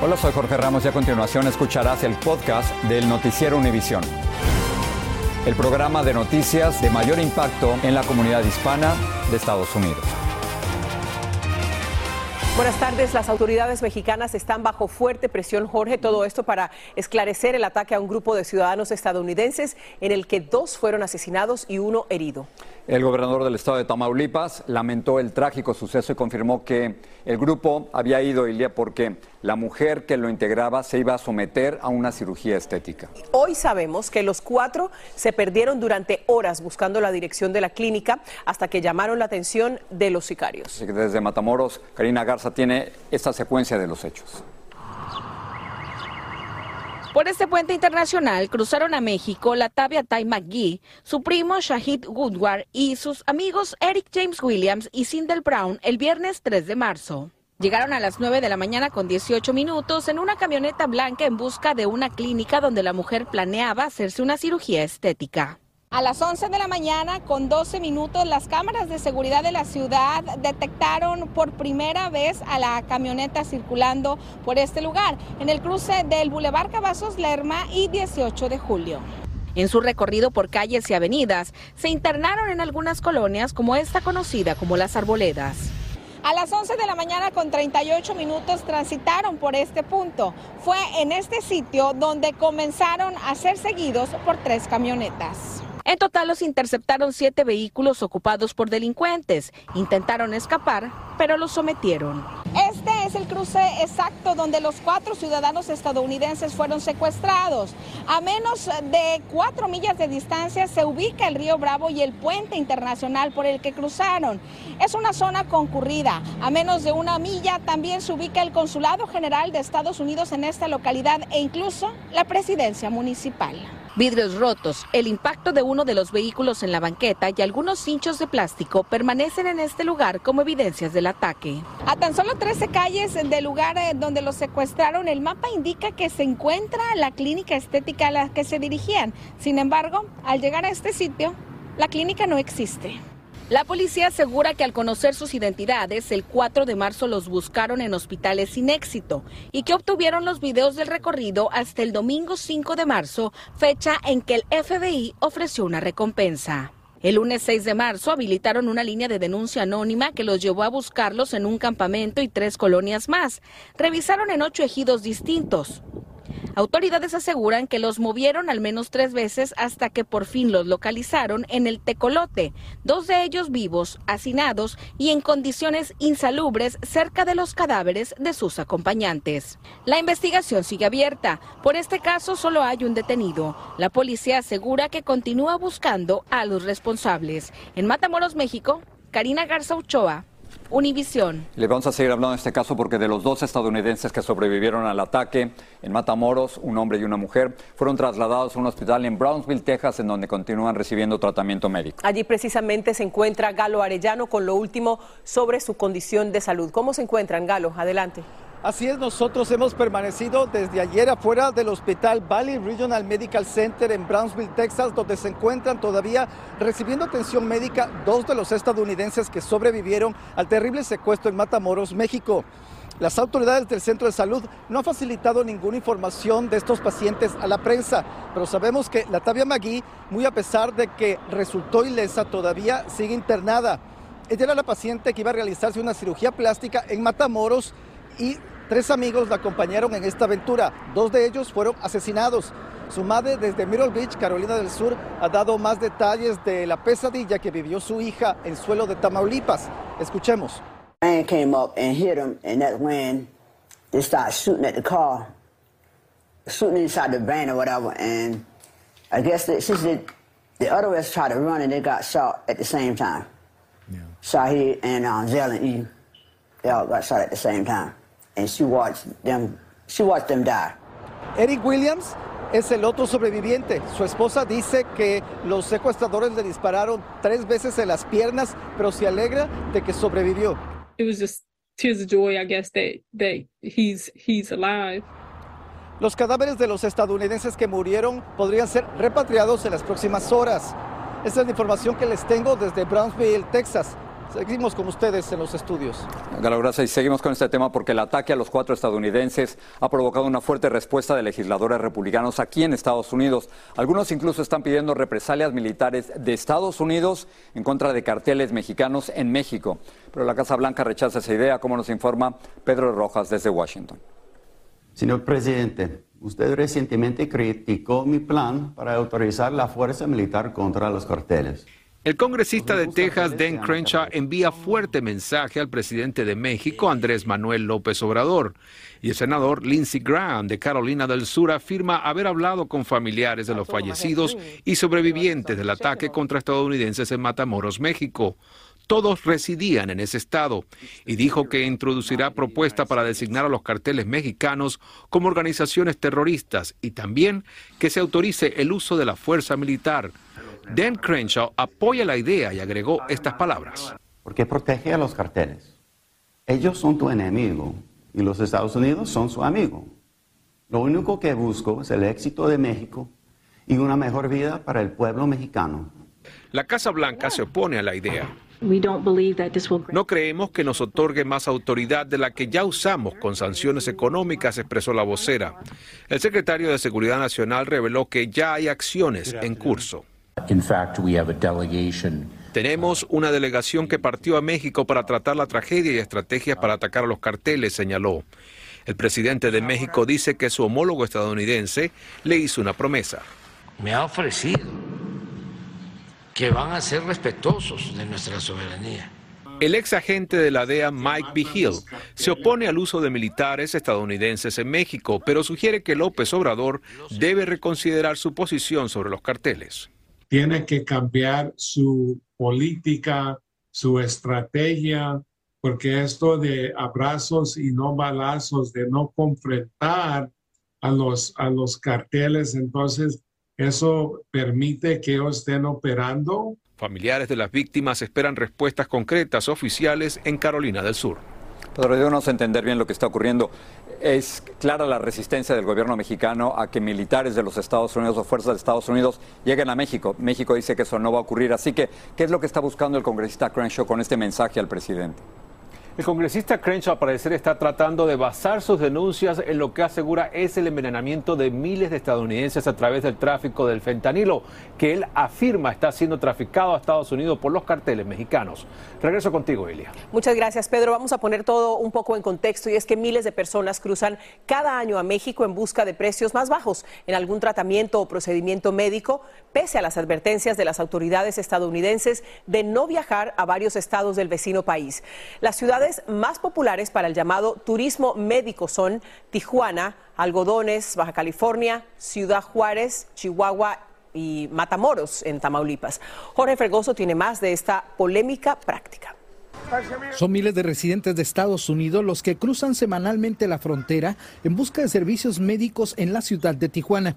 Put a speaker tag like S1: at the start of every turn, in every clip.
S1: Hola, soy Jorge Ramos y a continuación escucharás el podcast del Noticiero Univisión. El programa de noticias de mayor impacto en la comunidad hispana de Estados Unidos.
S2: Buenas tardes. Las autoridades mexicanas están bajo fuerte presión, Jorge. Todo esto para esclarecer el ataque a un grupo de ciudadanos estadounidenses en el que dos fueron asesinados y uno herido.
S1: El gobernador del estado de Tamaulipas lamentó el trágico suceso y confirmó que el grupo había ido Ilia porque la mujer que lo integraba se iba a someter a una cirugía estética.
S2: Hoy sabemos que los cuatro se perdieron durante horas buscando la dirección de la clínica hasta que llamaron la atención de los sicarios.
S1: Desde Matamoros, Karina Garza tiene esta secuencia de los hechos.
S3: Por este puente internacional cruzaron a México la Tabia Tai McGee, su primo Shahid Woodward y sus amigos Eric James Williams y Sindel Brown el viernes 3 de marzo. Llegaron a las 9 de la mañana con 18 minutos en una camioneta blanca en busca de una clínica donde la mujer planeaba hacerse una cirugía estética. A las 11 de la mañana, con 12 minutos, las cámaras de seguridad de la ciudad detectaron por primera vez a la camioneta circulando por este lugar, en el cruce del Boulevard Cavazos Lerma y 18 de julio. En su recorrido por calles y avenidas, se internaron en algunas colonias como esta conocida como Las Arboledas. A las 11 de la mañana con 38 minutos transitaron por este punto. Fue en este sitio donde comenzaron a ser seguidos por tres camionetas. En total los interceptaron siete vehículos ocupados por delincuentes. Intentaron escapar, pero los sometieron. Este es el cruce exacto donde los cuatro ciudadanos estadounidenses fueron secuestrados. A menos de cuatro millas de distancia se ubica el río Bravo y el puente internacional por el que cruzaron. Es una zona concurrida. A menos de una milla también se ubica el Consulado General de Estados Unidos en esta localidad e incluso la presidencia municipal. Vidrios rotos, el impacto de uno de los vehículos en la banqueta y algunos cinchos de plástico permanecen en este lugar como evidencias del ataque. A tan solo 13 calles del lugar eh, donde los secuestraron, el mapa indica que se encuentra la clínica estética a la que se dirigían. Sin embargo, al llegar a este sitio, la clínica no existe. La policía asegura que al conocer sus identidades, el 4 de marzo los buscaron en hospitales sin éxito y que obtuvieron los videos del recorrido hasta el domingo 5 de marzo, fecha en que el FBI ofreció una recompensa. El lunes 6 de marzo habilitaron una línea de denuncia anónima que los llevó a buscarlos en un campamento y tres colonias más. Revisaron en ocho ejidos distintos. Autoridades aseguran que los movieron al menos tres veces hasta que por fin los localizaron en el Tecolote, dos de ellos vivos, hacinados y en condiciones insalubres cerca de los cadáveres de sus acompañantes. La investigación sigue abierta. Por este caso solo hay un detenido. La policía asegura que continúa buscando a los responsables. En Matamoros, México, Karina Garza Ochoa, Univisión.
S1: Le vamos a seguir hablando de este caso porque de los dos estadounidenses que sobrevivieron al ataque en Matamoros, un hombre y una mujer, fueron trasladados a un hospital en Brownsville, Texas, en donde continúan recibiendo tratamiento médico.
S2: Allí precisamente se encuentra Galo Arellano con lo último sobre su condición de salud. ¿Cómo se encuentran, Galo? Adelante.
S4: Así es, nosotros hemos permanecido desde ayer afuera del hospital Valley Regional Medical Center en Brownsville, Texas, donde se encuentran todavía recibiendo atención médica dos de los estadounidenses que sobrevivieron al terrible secuestro en Matamoros, México. Las autoridades del centro de salud no han facilitado ninguna información de estos pacientes a la prensa, pero sabemos que la Tabia Magui, muy a pesar de que resultó ilesa, todavía sigue internada. Ella era la paciente que iba a realizarse una cirugía plástica en Matamoros y tres amigos la acompañaron en esta aventura. Dos de ellos fueron asesinados. Su madre desde Middle Beach, Carolina del Sur, ha dado más detalles de la pesadilla que vivió su hija en suelo de Tamaulipas. Escuchemos.
S5: Man came up and hit him, and that's when they started shooting at the car, shooting inside the van or whatever. And I guess that since the, the other ones tried to run and they got shot at the same time. Yeah. Shahid and um, Zell and Eve, they all got shot at the same time. And she watched them, she watched them die.
S4: Eric Williams es el otro sobreviviente. Su esposa dice que los secuestradores le dispararon tres veces en las piernas, pero se alegra de que sobrevivió.
S6: it was just tears of joy, I guess, that that he's he's alive.
S4: Los cadáveres de los estadounidenses que murieron podrían ser repatriados en las próximas horas. Esa es la información que les tengo desde Brownsville, Texas. Seguimos con ustedes en los estudios.
S1: Gracias. Y seguimos con este tema porque el ataque a los cuatro estadounidenses ha provocado una fuerte respuesta de legisladores republicanos aquí en Estados Unidos. Algunos incluso están pidiendo represalias militares de Estados Unidos en contra de carteles mexicanos en México. Pero la Casa Blanca rechaza esa idea, como nos informa Pedro Rojas desde Washington.
S7: Señor presidente, usted recientemente criticó mi plan para autorizar la fuerza militar contra los carteles.
S8: El congresista de Texas, Dan Crenshaw, envía fuerte mensaje al presidente de México, Andrés Manuel López Obrador. Y el senador Lindsey Graham, de Carolina del Sur, afirma haber hablado con familiares de los fallecidos y sobrevivientes del ataque contra estadounidenses en Matamoros, México. Todos residían en ese estado y dijo que introducirá propuesta para designar a los carteles mexicanos como organizaciones terroristas y también que se autorice el uso de la fuerza militar Dan Crenshaw apoya la idea y agregó estas palabras.
S7: Porque protege a los carteles. Ellos son tu enemigo y los Estados Unidos son su amigo. Lo único que busco es el éxito de México y una mejor vida para el pueblo mexicano.
S8: La Casa Blanca se opone a la idea. No creemos que nos otorgue más autoridad de la que ya usamos con sanciones económicas, expresó la vocera. El secretario de Seguridad Nacional reveló que ya hay acciones en curso. Tenemos una delegación que partió a México para tratar la tragedia y estrategias para atacar a los carteles, señaló. El presidente de México dice que su homólogo estadounidense le hizo una promesa.
S9: Me ha ofrecido que van a ser respetuosos de nuestra soberanía.
S8: El ex agente de la DEA, Mike B. Hill, se opone al uso de militares estadounidenses en México, pero sugiere que López Obrador debe reconsiderar su posición sobre los carteles
S10: tiene que cambiar su política, su estrategia, porque esto de abrazos y no balazos, de no confrontar a los, a los carteles, entonces eso permite que ellos estén operando.
S8: Familiares de las víctimas esperan respuestas concretas oficiales en Carolina del Sur.
S1: Pero ayúdanos a entender bien lo que está ocurriendo. Es clara la resistencia del gobierno mexicano a que militares de los Estados Unidos o fuerzas de Estados Unidos lleguen a México. México dice que eso no va a ocurrir. Así que, ¿qué es lo que está buscando el congresista Crenshaw con este mensaje al presidente?
S11: El congresista Crenshaw, al parecer, está tratando de basar sus denuncias en lo que asegura es el envenenamiento de miles de estadounidenses a través del tráfico del fentanilo, que él afirma está siendo traficado a Estados Unidos por los carteles mexicanos. Regreso contigo, Elia.
S2: Muchas gracias, Pedro. Vamos a poner todo un poco en contexto y es que miles de personas cruzan cada año a México en busca de precios más bajos en algún tratamiento o procedimiento médico, pese a las advertencias de las autoridades estadounidenses de no viajar a varios estados del vecino país. Las ciudades más populares para el llamado turismo médico son Tijuana, Algodones, Baja California, Ciudad Juárez, Chihuahua y Matamoros en Tamaulipas. Jorge Fregoso tiene más de esta polémica práctica.
S12: Son miles de residentes de Estados Unidos los que cruzan semanalmente la frontera en busca de servicios médicos en la ciudad de Tijuana.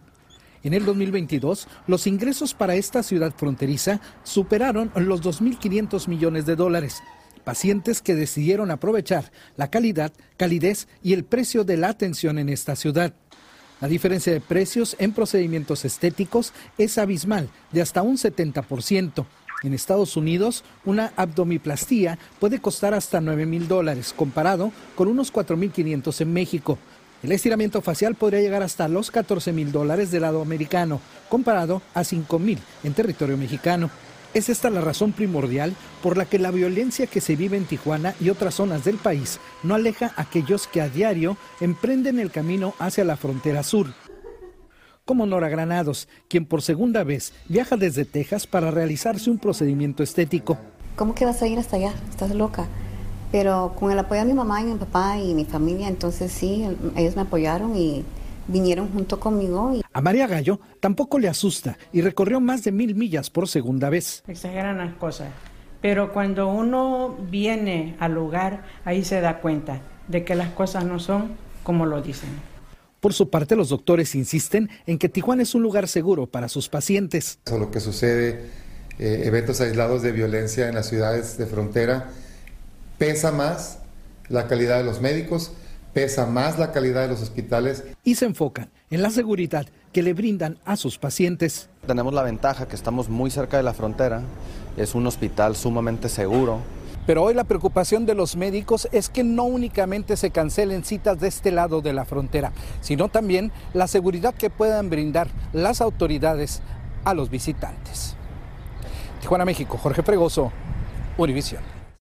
S12: En el 2022, los ingresos para esta ciudad fronteriza superaron los 2.500 millones de dólares pacientes que decidieron aprovechar la calidad, calidez y el precio de la atención en esta ciudad. La diferencia de precios en procedimientos estéticos es abismal, de hasta un 70%. En Estados Unidos, una abdomiplastía puede costar hasta 9 mil dólares, comparado con unos 4.500 en México. El estiramiento facial podría llegar hasta los 14 mil dólares del lado americano, comparado a 5 mil en territorio mexicano. Es esta la razón primordial por la que la violencia que se vive en Tijuana y otras zonas del país no aleja a aquellos que a diario emprenden el camino hacia la frontera sur. Como Nora Granados, quien por segunda vez viaja desde Texas para realizarse un procedimiento estético.
S13: ¿Cómo que vas a ir hasta allá? Estás loca. Pero con el apoyo de mi mamá y mi papá y mi familia, entonces sí, ellos me apoyaron y vinieron junto conmigo.
S12: A María Gallo tampoco le asusta y recorrió más de mil millas por segunda vez.
S14: Exageran las cosas, pero cuando uno viene al lugar, ahí se da cuenta de que las cosas no son como lo dicen.
S12: Por su parte, los doctores insisten en que Tijuana es un lugar seguro para sus pacientes.
S15: Lo que sucede, eh, eventos aislados de violencia en las ciudades de frontera, pesa más la calidad de los médicos, pesa más la calidad de los hospitales.
S12: Y se enfocan en la seguridad que le brindan a sus pacientes.
S16: Tenemos la ventaja que estamos muy cerca de la frontera, es un hospital sumamente seguro.
S12: Pero hoy la preocupación de los médicos es que no únicamente se cancelen citas de este lado de la frontera, sino también la seguridad que puedan brindar las autoridades a los visitantes. Tijuana, México, Jorge Fregoso, Univisión.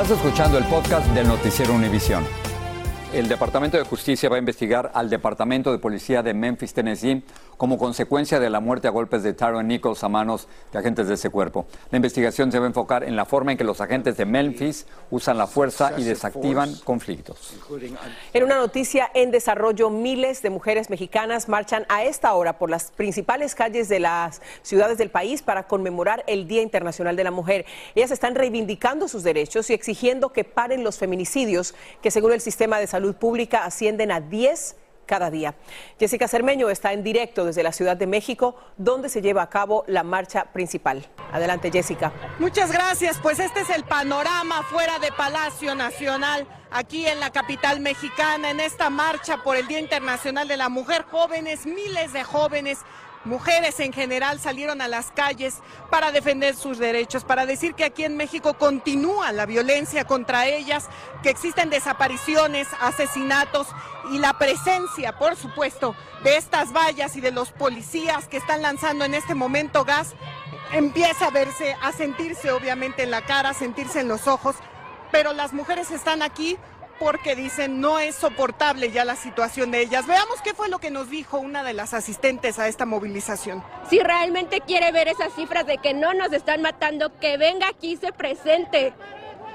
S1: Estás escuchando el podcast del noticiero Univisión. El Departamento de Justicia va a investigar al Departamento de Policía de Memphis, Tennessee, como consecuencia de la muerte a golpes de Tyron Nichols a manos de agentes de ese cuerpo. La investigación se va a enfocar en la forma en que los agentes de Memphis usan la fuerza y desactivan conflictos.
S2: En una noticia en desarrollo, miles de mujeres mexicanas marchan a esta hora por las principales calles de las ciudades del país para conmemorar el Día Internacional de la Mujer. Ellas están reivindicando sus derechos y exigiendo que paren los feminicidios que según el sistema de salud pública ascienden a 10 cada día. Jessica Cermeño está en directo desde la Ciudad de México, donde se lleva a cabo la marcha principal. Adelante, Jessica.
S17: Muchas gracias. Pues este es el panorama fuera de Palacio Nacional, aquí en la capital mexicana, en esta marcha por el Día Internacional de la Mujer. Jóvenes, miles de jóvenes mujeres en general salieron a las calles para defender sus derechos, para decir que aquí en México continúa la violencia contra ellas, que existen desapariciones, asesinatos y la presencia, por supuesto, de estas vallas y de los policías que están lanzando en este momento gas, empieza a verse, a sentirse obviamente en la cara, a sentirse en los ojos, pero las mujeres están aquí porque dicen no es soportable ya la situación de ellas. Veamos qué fue lo que nos dijo una de las asistentes a esta movilización.
S18: Si realmente quiere ver esas cifras de que no nos están matando, que venga aquí y se presente.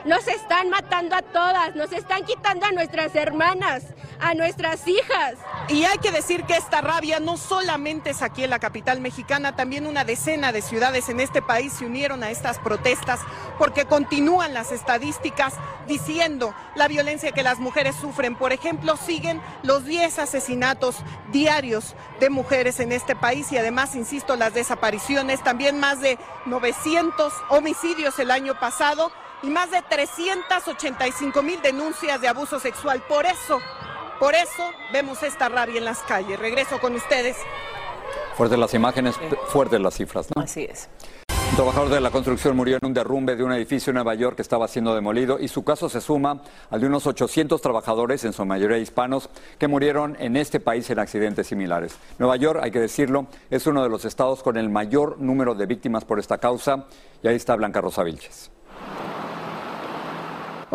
S18: Nos están matando a todas, nos están quitando a nuestras hermanas, a nuestras hijas.
S17: Y hay que decir que esta rabia no solamente es aquí en la capital mexicana, también una decena de ciudades en este país se unieron a estas protestas porque continúan las estadísticas diciendo la violencia que las mujeres sufren. Por ejemplo, siguen los 10 asesinatos diarios de mujeres en este país y además, insisto, las desapariciones, también más de 900 homicidios el año pasado y más de 385 mil denuncias de abuso sexual. Por eso, por eso vemos esta rabia en las calles. Regreso con ustedes.
S1: Fuertes las imágenes, fuertes las cifras, ¿no?
S2: Así es.
S1: Un trabajador de la construcción murió en un derrumbe de un edificio en Nueva York que estaba siendo demolido y su caso se suma al de unos 800 trabajadores, en su mayoría hispanos, que murieron en este país en accidentes similares. Nueva York, hay que decirlo, es uno de los estados con el mayor número de víctimas por esta causa y ahí está Blanca Rosa Vilches.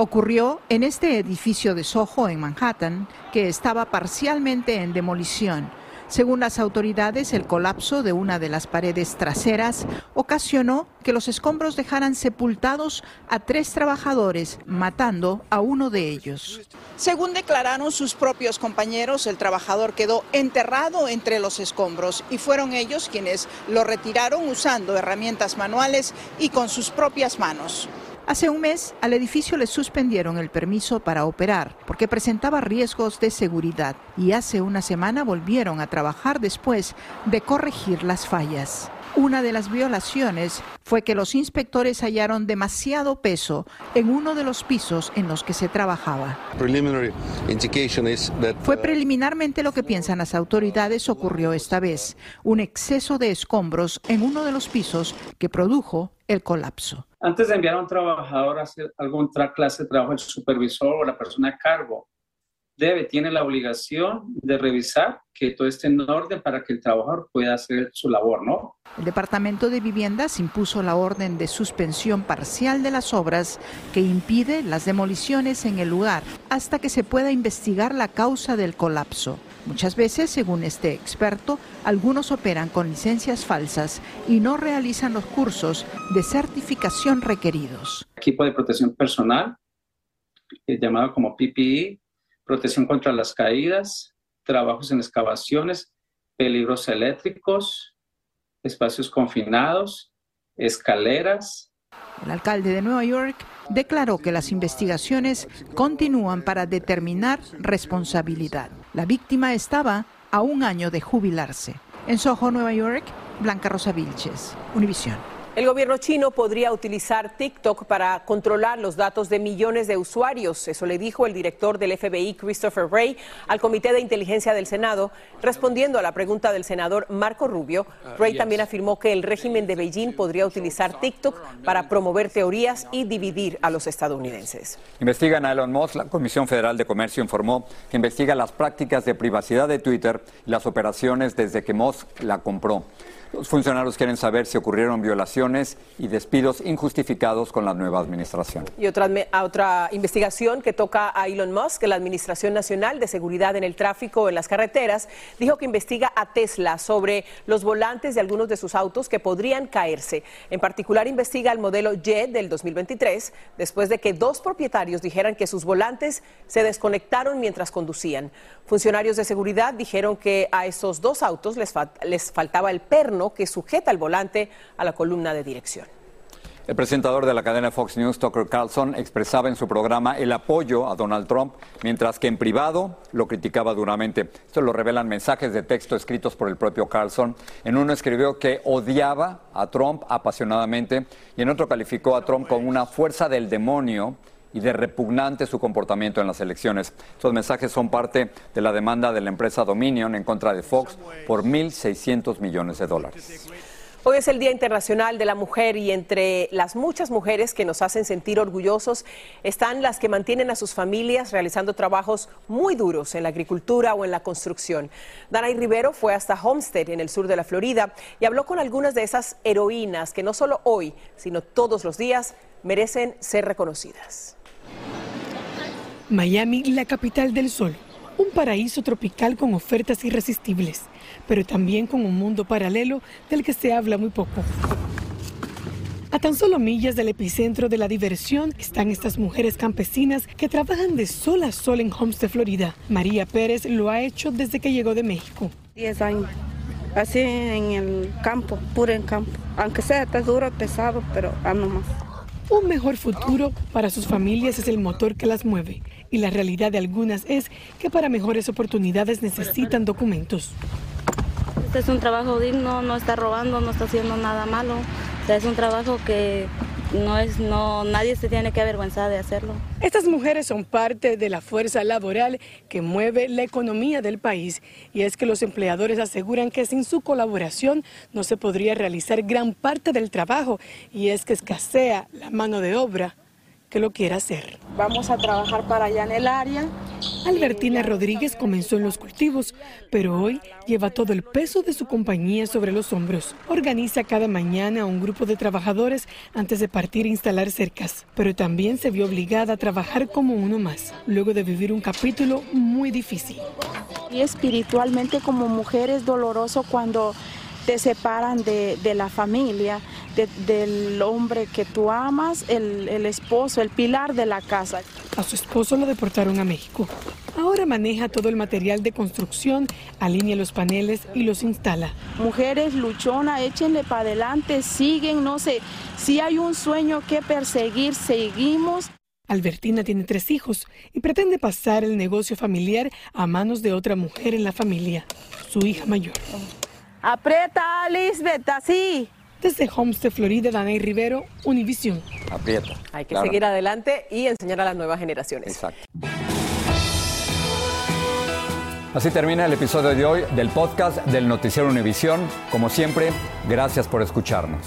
S19: Ocurrió en este edificio de Soho en Manhattan, que estaba parcialmente en demolición. Según las autoridades, el colapso de una de las paredes traseras ocasionó que los escombros dejaran sepultados a tres trabajadores, matando a uno de ellos.
S20: Según declararon sus propios compañeros, el trabajador quedó enterrado entre los escombros y fueron ellos quienes lo retiraron usando herramientas manuales y con sus propias manos.
S19: Hace un mes al edificio le suspendieron el permiso para operar porque presentaba riesgos de seguridad y hace una semana volvieron a trabajar después de corregir las fallas. Una de las violaciones fue que los inspectores hallaron demasiado peso en uno de los pisos en los que se trabajaba. Fue preliminarmente lo que piensan las autoridades ocurrió esta vez, un exceso de escombros en uno de los pisos que produjo el colapso.
S21: Antes de enviar a un trabajador a hacer alguna clase de trabajo, el supervisor o la persona a cargo debe, tiene la obligación de revisar que todo esté en orden para que el trabajador pueda hacer su labor, ¿no?
S19: El Departamento de Viviendas impuso la orden de suspensión parcial de las obras que impide las demoliciones en el lugar hasta que se pueda investigar la causa del colapso. Muchas veces, según este experto, algunos operan con licencias falsas y no realizan los cursos de certificación requeridos.
S21: Equipo de protección personal, eh, llamado como PPE, protección contra las caídas, trabajos en excavaciones, peligros eléctricos, espacios confinados, escaleras.
S19: El alcalde de Nueva York declaró que las investigaciones continúan para determinar responsabilidad. La víctima estaba a un año de jubilarse. En Soho, Nueva York, Blanca Rosa Vilches, Univisión.
S2: El gobierno chino podría utilizar TikTok para controlar los datos de millones de usuarios. Eso le dijo el director del FBI, Christopher Wray, al Comité de Inteligencia del Senado, respondiendo a la pregunta del senador Marco Rubio. Wray también afirmó que el régimen de Beijing podría utilizar TikTok para promover teorías y dividir a los estadounidenses.
S1: Investigan a Elon Musk. La Comisión Federal de Comercio informó que investiga las prácticas de privacidad de Twitter y las operaciones desde que Musk la compró. Los funcionarios quieren saber si ocurrieron violaciones y despidos injustificados con la nueva administración.
S2: Y otra, otra investigación que toca a Elon Musk, la Administración Nacional de Seguridad en el Tráfico en las Carreteras, dijo que investiga a Tesla sobre los volantes de algunos de sus autos que podrían caerse. En particular, investiga el modelo Jet del 2023, después de que dos propietarios dijeran que sus volantes se desconectaron mientras conducían. Funcionarios de seguridad dijeron que a esos dos autos les, les faltaba el perno que sujeta el volante a la columna de dirección.
S1: El presentador de la cadena Fox News, Tucker Carlson, expresaba en su programa el apoyo a Donald Trump, mientras que en privado lo criticaba duramente. Esto lo revelan mensajes de texto escritos por el propio Carlson. En uno escribió que odiaba a Trump apasionadamente y en otro calificó a Trump como una fuerza del demonio y de repugnante su comportamiento en las elecciones. Estos mensajes son parte de la demanda de la empresa Dominion en contra de Fox por 1.600 millones de dólares.
S2: Hoy es el Día Internacional de la Mujer y entre las muchas mujeres que nos hacen sentir orgullosos están las que mantienen a sus familias realizando trabajos muy duros en la agricultura o en la construcción. Danay Rivero fue hasta Homestead, en el sur de la Florida, y habló con algunas de esas heroínas que no solo hoy, sino todos los días merecen ser reconocidas.
S22: Miami, la capital del sol, un paraíso tropical con ofertas irresistibles, pero también con un mundo paralelo del que se habla muy poco. A tan solo millas del epicentro de la diversión están estas mujeres campesinas que trabajan de sol a sol en Homestead, Florida. María Pérez lo ha hecho desde que llegó de México.
S23: Diez años, así en el campo, puro en campo. Aunque sea está duro, pesado, pero ando más.
S22: Un mejor futuro para sus familias es el motor que las mueve y la realidad de algunas es que para mejores oportunidades necesitan documentos.
S23: Este es un trabajo digno, no está robando, no está haciendo nada malo. O sea, es un trabajo que no es, no, nadie se tiene que avergüenzar de hacerlo.
S22: Estas mujeres son parte de la fuerza laboral que mueve la economía del país y es que los empleadores aseguran que sin su colaboración no se podría realizar gran parte del trabajo y es que escasea la mano de obra que lo quiera hacer.
S23: Vamos a trabajar para allá en el área.
S22: Albertina Rodríguez comenzó en los cultivos, pero hoy lleva todo el peso de su compañía sobre los hombros. Organiza cada mañana a un grupo de trabajadores antes de partir a instalar cercas, pero también se vio obligada a trabajar como uno más, luego de vivir un capítulo muy difícil.
S23: Y espiritualmente como mujer es doloroso cuando te separan de, de la familia, de- del hombre que tú amas, el, el esposo, el pilar de la casa.
S22: A su esposo lo deportaron a México. Ahora maneja todo el material de construcción, alinea los paneles y los instala.
S23: Mujeres luchona, échenle para adelante, siguen, no sé, si hay un sueño que perseguir, seguimos.
S22: Albertina tiene tres hijos y pretende pasar el negocio familiar a manos de otra mujer en la familia, su hija mayor.
S23: Aprieta, Lisbeth, así.
S22: Desde Homestead, Florida, Danay Rivero, Univisión.
S1: Aprieta.
S2: Hay que
S1: Claro.
S2: seguir adelante y enseñar a las nuevas generaciones.
S1: Exacto. Así termina el episodio de hoy del podcast del Noticiero Univisión. Como siempre, gracias por escucharnos.